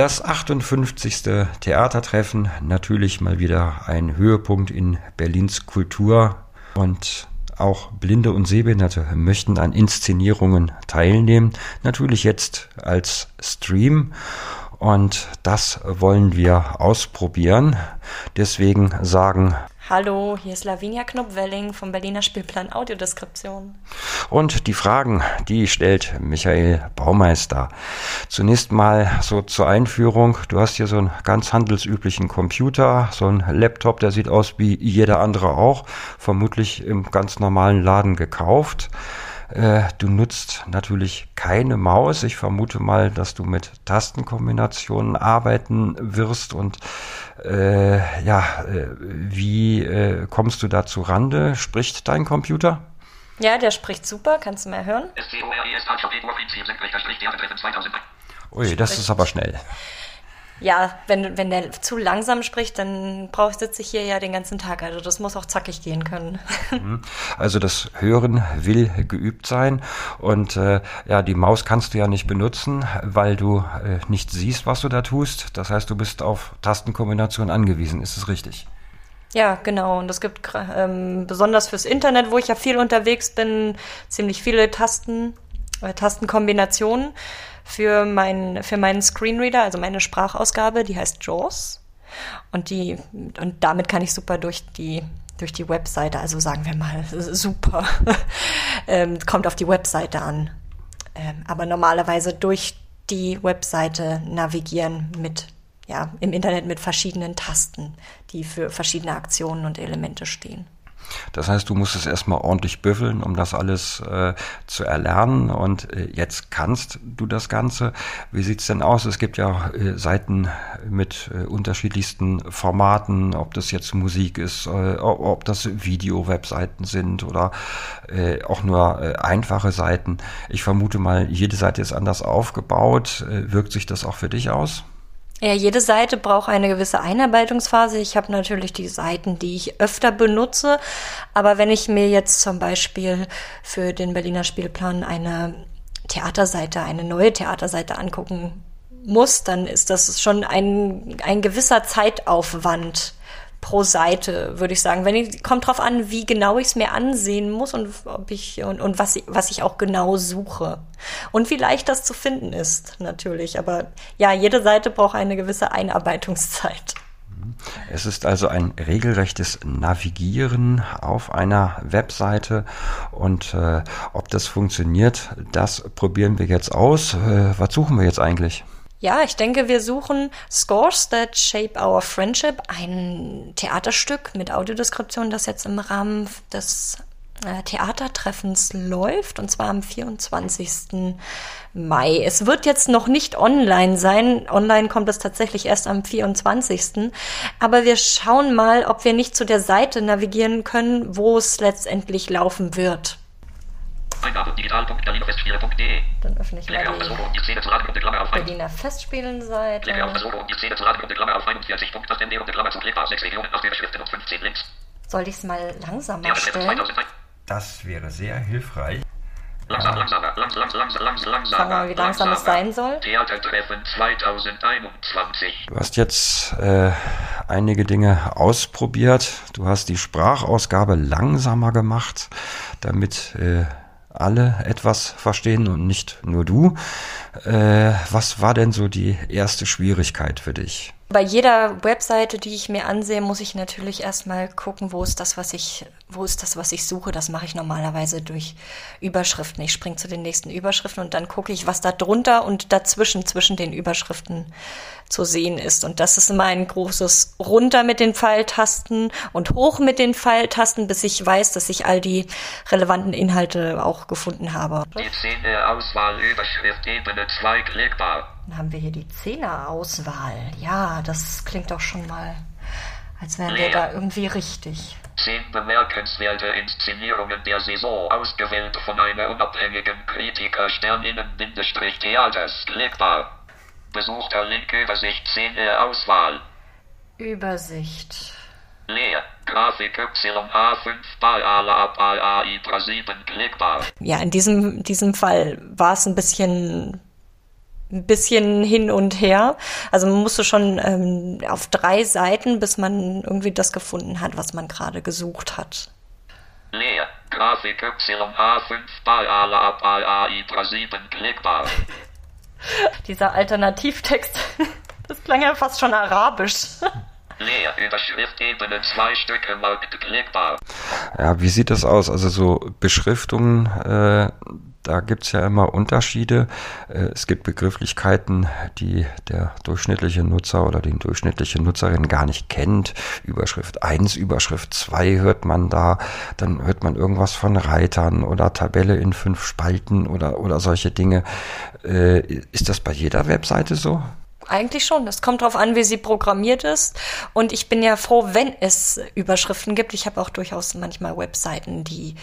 Das 58. Theatertreffen, natürlich mal wieder ein Höhepunkt in Berlins Kultur und auch Blinde und Sehbehinderte möchten an Inszenierungen teilnehmen. Natürlich jetzt als Stream. Und das wollen wir ausprobieren. Deswegen sagen Hallo, hier ist Lavinia Knopf-Welling vom Berliner Spielplan Audiodeskription. Und die Fragen, die stellt Michael Baumeister. Zunächst mal so zur Einführung. Du hast hier so einen ganz handelsüblichen Computer, so einen Laptop, der sieht aus wie jeder andere auch, vermutlich im ganz normalen Laden gekauft. Äh, du nutzt natürlich keine Maus. Ich vermute mal, dass du mit Tastenkombinationen arbeiten wirst. Und äh, ja, äh, wie äh, kommst du da zu Rande? Spricht dein Computer? Ja, der spricht super. Kannst du mal hören? Ui, das ist aber schnell ja, wenn, wenn der zu langsam spricht, dann brauche ich, sitze ich hier ja den ganzen Tag. Also das muss auch zackig gehen können. Mhm. Also das Hören will geübt sein. Und äh, ja, die Maus kannst du ja nicht benutzen, weil du äh, nicht siehst, was du da tust. Das heißt, du bist auf Tastenkombination angewiesen. Ist es richtig? Ja, genau. Und es gibt ähm, besonders fürs Internet, wo ich ja viel unterwegs bin, ziemlich viele Tasten, äh, Tastenkombinationen für, mein, für meinen Screenreader, also meine Sprachausgabe, die heißt JAWS. Und die, und damit kann ich super durch die, durch die Webseite, also sagen wir mal, super, ähm, kommt auf die Webseite an. Ähm, aber normalerweise durch die Webseite navigieren mit, ja, im Internet mit verschiedenen Tasten, die für verschiedene Aktionen und Elemente stehen. Das heißt, du musst es erstmal ordentlich büffeln, um das alles äh, zu erlernen. Und äh, jetzt kannst du das Ganze. Wie sieht's denn aus? Es gibt ja äh, Seiten mit äh, unterschiedlichsten Formaten, ob das jetzt Musik ist, äh, ob das Video-Webseiten sind oder äh, auch nur einfache Seiten. Ich vermute mal, jede Seite ist anders aufgebaut. Wirkt sich das auch für dich aus? Ja, jede Seite braucht eine gewisse Einarbeitungsphase. Ich habe natürlich die Seiten, die ich öfter benutze. Aber wenn ich mir jetzt zum Beispiel für den Berliner Spielplan eine Theaterseite, eine neue Theaterseite angucken muss, dann ist das schon ein, ein gewisser Zeitaufwand pro Seite, würde ich sagen. Wenn ich, kommt drauf an, wie genau ich es mir ansehen muss und ob ich und, und was, ich, was ich auch genau suche. Und wie leicht das zu finden ist, natürlich. Aber ja, jede Seite braucht eine gewisse Einarbeitungszeit. Es ist also ein regelrechtes Navigieren auf einer Webseite und äh, ob das funktioniert, das probieren wir jetzt aus. Äh, was suchen wir jetzt eigentlich? Ja, ich denke, wir suchen Scores That Shape Our Friendship, ein Theaterstück mit Audiodeskription, das jetzt im Rahmen des äh, Theatertreffens läuft, und zwar am 24. Mai. Es wird jetzt noch nicht online sein. Online kommt es tatsächlich erst am 24. Aber wir schauen mal, ob wir nicht zu der Seite navigieren können, wo es letztendlich laufen wird. Eingabe digital.berlinerfestspiele.de. Dann öffne ich Klicke mal die, die Szene zu Radiopunkte Klammer auf Berliner Festspielenseite. Klicke auf Versuche und die Szene zu Radiopunkte Klammer auf 41 Punkt, das MD und Klammer zu klickbar, 6 Regionen, 8 Überschriften und 15 Links. Soll ich es mal langsamer stellen? Das wäre sehr hilfreich. Langsam, langsamer, langsam, langsam, langsam, langsam. Sag mal, wie langsam es sein soll. Theatertreffen 2021. Du hast jetzt äh, einige Dinge ausprobiert. Du hast die Sprachausgabe langsamer gemacht, damit äh, alle etwas verstehen und nicht nur du. Äh, was war denn so die erste Schwierigkeit für dich? Bei jeder Webseite, die ich mir ansehe, muss ich natürlich erstmal gucken, wo ist das, was ich, wo ist das, was ich suche. Das mache ich normalerweise durch Überschriften. Ich springe zu den nächsten Überschriften und dann gucke ich, was da drunter und dazwischen, zwischen den Überschriften zu sehen ist. Und das ist immer ein großes runter mit den Pfeiltasten und hoch mit den Pfeiltasten, bis ich weiß, dass ich all die relevanten Inhalte auch gefunden habe. Die Szene Auswahl Überschrift Ebene 2 klickbar. Dann haben wir hier die Zehnerauswahl. Ja, das klingt doch schon mal, als wären wir da irgendwie richtig. Zehn bemerkenswerte Inszenierungen der Saison, ausgewählt von einer unabhängigen Kritiker Sterninnen-Theaters, klickbar. Besuchter Link Übersicht Szene Auswahl. Übersicht. Leer. Grafik YA5 Baala Baala Ibra 7 klickbar. Ja, in diesem, diesem Fall war es ein bisschen ein bisschen hin und her. Also man musste schon ähm, auf drei Seiten, bis man irgendwie das gefunden hat, was man gerade gesucht hat. Leer. Grafik YA5 Baala AI 7 klickbar. Dieser Alternativtext, das klang ja fast schon arabisch. Leer. Überschrift Ebene 2 Stücke markt klickbar. Ja, wie sieht das aus? Also so Beschriftungen, äh, da gibt's ja immer Unterschiede. Äh, es gibt Begrifflichkeiten, die der durchschnittliche Nutzer oder die durchschnittliche Nutzerin gar nicht kennt. Überschrift 1, Überschrift 2 hört man da. Dann hört man irgendwas von Reitern oder Tabelle in fünf Spalten oder, oder solche Dinge. Äh, ist das bei jeder Webseite so? Eigentlich schon. Es kommt darauf an, wie sie programmiert ist. Und ich bin ja froh, wenn es Überschriften gibt. Ich habe auch durchaus manchmal Webseiten, die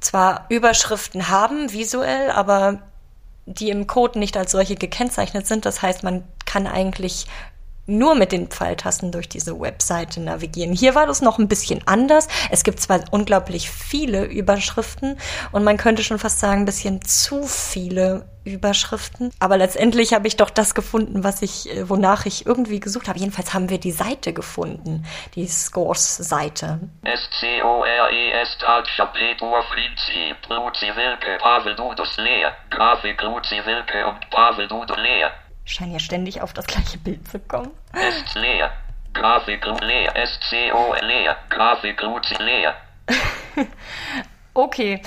zwar Überschriften haben, visuell, aber die im Code nicht als solche gekennzeichnet sind. Das heißt, man kann eigentlich nur mit den Pfeiltasten durch diese Webseite navigieren. Hier war das noch ein bisschen anders. Es gibt zwar unglaublich viele Überschriften und man könnte schon fast sagen, ein bisschen zu viele Überschriften. Aber letztendlich habe ich doch das gefunden, was ich, äh, wonach ich irgendwie gesucht habe. Jedenfalls haben wir die Seite gefunden, die Scores-Seite. S-C-O-R-E-S Prinzip Luzi Wilke Pavel Dudus Leer Grafik Luzi Wilke und Pavel Dudu Leer Scheinen ja ständig auf das gleiche Bild zu kommen. Ist leer. Grafik leer. S-C-O leer. Grafik leer. Okay,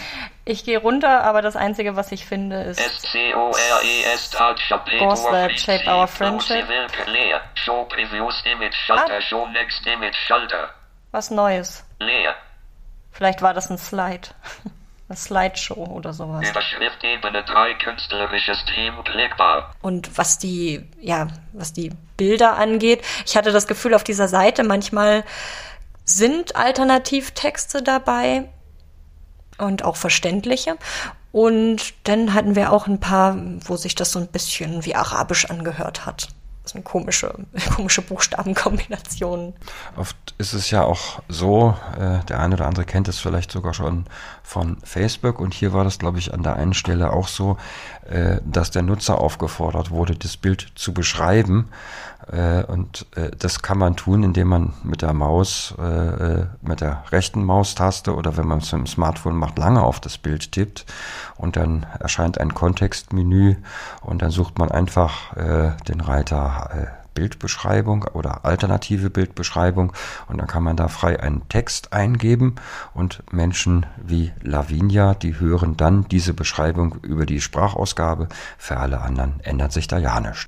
ich gehe runter, aber das Einzige, was ich finde, ist S-C-O-R-E-S Scores that shape our friendship. Ah. Was Neues. Leer. Vielleicht war das ein Slide. Eine Slideshow oder sowas. Überschrift Ebene 3 künstlerisches Team klickbar. Und was die, ja, was die Bilder angeht, ich hatte das Gefühl, auf dieser Seite manchmal sind Alternativtexte dabei und auch verständliche. Und dann hatten wir auch ein paar, wo sich das so ein bisschen wie Arabisch angehört hat. Sind komische, komische Buchstabenkombinationen. Oft ist es ja auch so, äh, der eine oder andere kennt es vielleicht sogar schon von Facebook und hier war das, glaube ich, an der einen Stelle auch so, äh, dass der Nutzer aufgefordert wurde, das Bild zu beschreiben. Äh, und äh, das kann man tun, indem man mit der Maus, äh, mit der rechten Maustaste oder wenn man es mit dem Smartphone macht, lange auf das Bild tippt und dann erscheint ein Kontextmenü und dann sucht man einfach den Reiter Bildbeschreibung oder alternative Bildbeschreibung und dann kann man da frei einen Text eingeben und Menschen wie Lavinia, die hören dann diese Beschreibung über die Sprachausgabe. Für alle anderen ändert sich da ja nichts.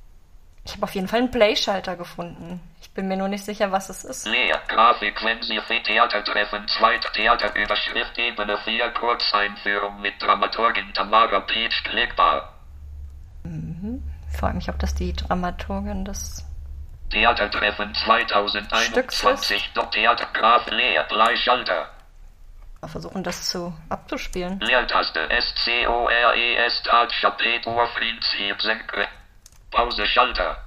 Ich habe auf jeden Fall einen Play-Schalter gefunden. Ich bin mir nur nicht sicher, was es ist. Leer. Grafik wenn Sie für Theatertreffen Zweit Theaterüberschrift Ebene 4 Kurzeinführung mit Dramaturgin Tamara Peach klickbar. Ich frage mich, ob das die Dramaturgin des Theatertreffen 2021 Dort Theater Graf Leer Bleischalter versuchen, das zu abzuspielen. Leertaste S-C-O-R-E-S Tagschapetur Prinzip Senke Pause Schalter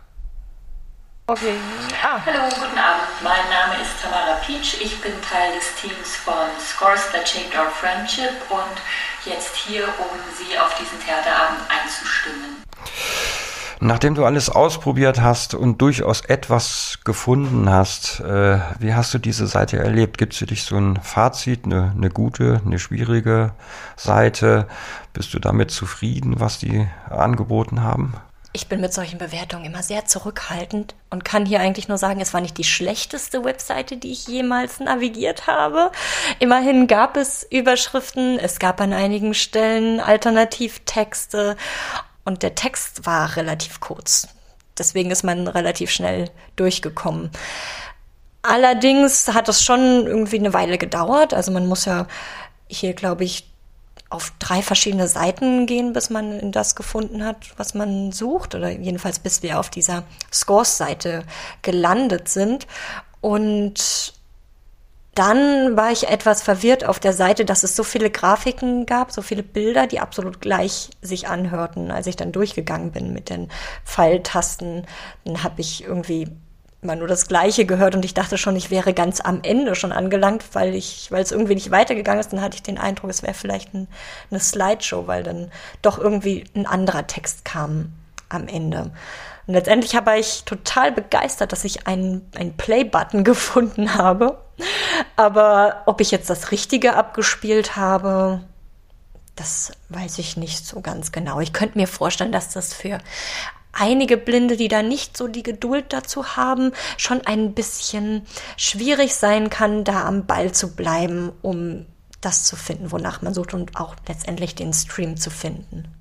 Okay. Ah, Hallo, guten Abend. Mein Name ist Tamara Peach. Ich bin Teil des Teams von Scores That Shaped Our Friendship und jetzt hier, um Sie auf diesen Theaterabend einzustimmen. Nachdem du alles ausprobiert hast und durchaus etwas gefunden hast, äh, wie hast du diese Seite erlebt? Gibt es für dich so ein Fazit, eine, eine gute, eine schwierige Seite? Bist du damit zufrieden, was die angeboten haben? Ich bin mit solchen Bewertungen immer sehr zurückhaltend und kann hier eigentlich nur sagen, es war nicht die schlechteste Webseite, die ich jemals navigiert habe. Immerhin gab es Überschriften, es gab an einigen Stellen Alternativtexte und der Text war relativ kurz. Deswegen ist man relativ schnell durchgekommen. Allerdings hat es schon irgendwie eine Weile gedauert. Also man muss ja hier, glaube ich, auf drei verschiedene Seiten gehen, bis man das gefunden hat, was man sucht. Oder jedenfalls bis wir auf dieser Scores-Seite gelandet sind. Und dann war ich etwas verwirrt auf der Seite, dass es so viele Grafiken gab, so viele Bilder, die absolut gleich sich anhörten. Als ich dann durchgegangen bin mit den Pfeiltasten, dann habe ich irgendwie immer nur das Gleiche gehört und ich dachte schon, ich wäre ganz am Ende schon angelangt, weil ich, weil es irgendwie nicht weitergegangen ist. Dann hatte ich den Eindruck, es wäre vielleicht ein, eine Slideshow, weil dann doch irgendwie ein anderer Text kam am Ende. Und letztendlich war ich total begeistert, dass ich einen, einen Play-Button gefunden habe. Aber ob ich jetzt das Richtige abgespielt habe, das weiß ich nicht so ganz genau. Ich könnte mir vorstellen, dass das für einige Blinde, die da nicht so die Geduld dazu haben, schon ein bisschen schwierig sein kann, da am Ball zu bleiben, um das zu finden, wonach man sucht und auch letztendlich den Stream zu finden.